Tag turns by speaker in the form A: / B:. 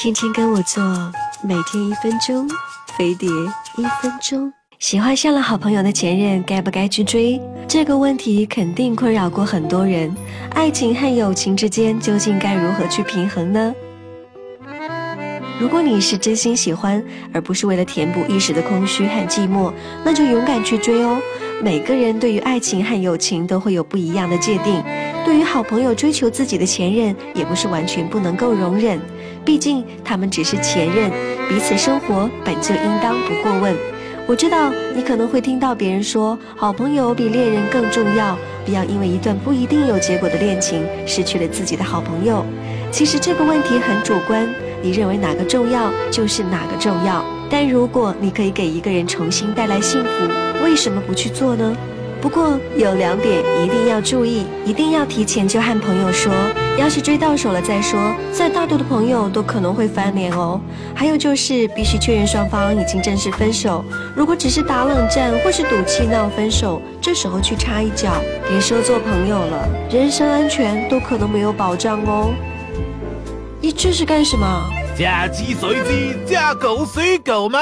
A: 天天跟我做，每天一分钟，飞碟一分钟。喜欢上了好朋友的前任，该不该去追？这个问题肯定困扰过很多人。爱情和友情之间究竟该如何去平衡呢？如果你是真心喜欢，而不是为了填补一时的空虚和寂寞，那就勇敢去追哦。每个人对于爱情和友情都会有不一样的界定。对于好朋友追求自己的前任，也不是完全不能够容忍，毕竟他们只是前任，彼此生活本就应当不过问。我知道你可能会听到别人说，好朋友比恋人更重要，不要因为一段不一定有结果的恋情，失去了自己的好朋友。其实这个问题很主观。你认为哪个重要就是哪个重要，但如果你可以给一个人重新带来幸福，为什么不去做呢？不过有两点一定要注意，一定要提前就和朋友说，要是追到手了再说，再大度的朋友都可能会翻脸哦。还有就是必须确认双方已经正式分手，如果只是打冷战或是赌气闹分手，这时候去插一脚，别说做朋友了，人身安全都可能没有保障哦。你这是干什么？
B: 嫁鸡随鸡，嫁狗随狗嘛。